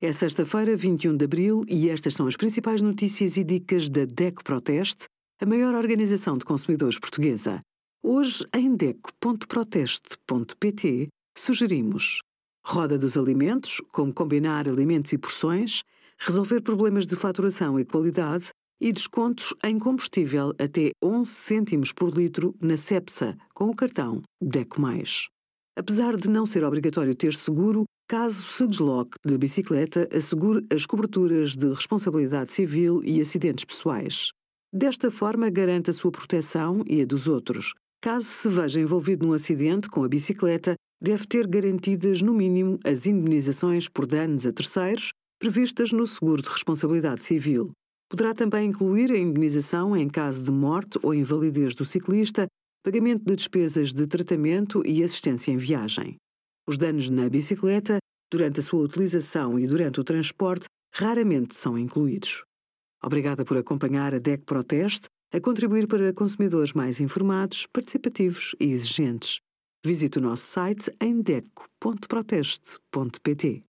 É sexta-feira, 21 de abril, e estas são as principais notícias e dicas da DECO Proteste, a maior organização de consumidores portuguesa. Hoje, em DECO.proteste.pt, sugerimos roda dos alimentos, como combinar alimentos e porções, resolver problemas de faturação e qualidade e descontos em combustível até 11 cêntimos por litro na CEPSA, com o cartão DECO+. Apesar de não ser obrigatório ter seguro, caso se desloque de bicicleta, assegure as coberturas de responsabilidade civil e acidentes pessoais. Desta forma, garante a sua proteção e a dos outros. Caso se veja envolvido num acidente com a bicicleta, deve ter garantidas, no mínimo, as indemnizações por danos a terceiros previstas no seguro de responsabilidade civil. Poderá também incluir a indemnização em caso de morte ou invalidez do ciclista pagamento de despesas de tratamento e assistência em viagem. Os danos na bicicleta, durante a sua utilização e durante o transporte, raramente são incluídos. Obrigada por acompanhar a DEC Proteste a contribuir para consumidores mais informados, participativos e exigentes. Visite o nosso site em deco.proteste.pt.